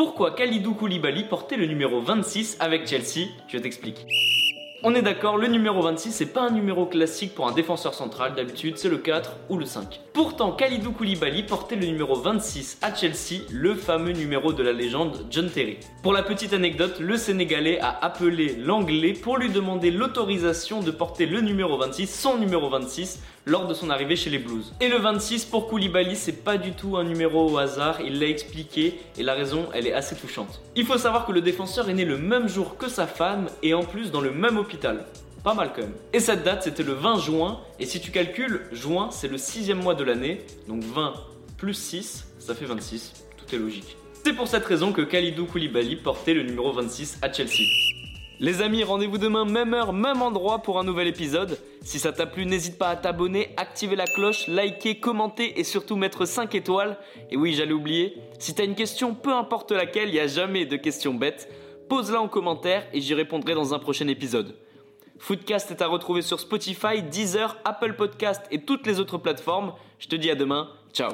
Pourquoi Khalidou Koulibaly portait le numéro 26 avec Chelsea? Je t'explique. On est d'accord, le numéro 26 c'est pas un numéro classique pour un défenseur central, d'habitude c'est le 4 ou le 5. Pourtant, Khalidou Koulibaly portait le numéro 26 à Chelsea, le fameux numéro de la légende John Terry. Pour la petite anecdote, le Sénégalais a appelé l'Anglais pour lui demander l'autorisation de porter le numéro 26, son numéro 26, lors de son arrivée chez les Blues. Et le 26 pour Koulibaly, c'est pas du tout un numéro au hasard, il l'a expliqué et la raison, elle est assez touchante. Il faut savoir que le défenseur est né le même jour que sa femme et en plus dans le même hôpital. Pas mal quand même. Et cette date, c'était le 20 juin. Et si tu calcules, juin, c'est le sixième mois de l'année. Donc 20 plus 6, ça fait 26. Tout est logique. C'est pour cette raison que Khalidou Koulibaly portait le numéro 26 à Chelsea. Les amis, rendez-vous demain, même heure, même endroit pour un nouvel épisode. Si ça t'a plu, n'hésite pas à t'abonner, activer la cloche, liker, commenter et surtout mettre 5 étoiles. Et oui, j'allais oublier, si t'as une question, peu importe laquelle, il n'y a jamais de questions bêtes, pose-la en commentaire et j'y répondrai dans un prochain épisode. Foodcast est à retrouver sur Spotify, Deezer, Apple Podcast et toutes les autres plateformes. Je te dis à demain, ciao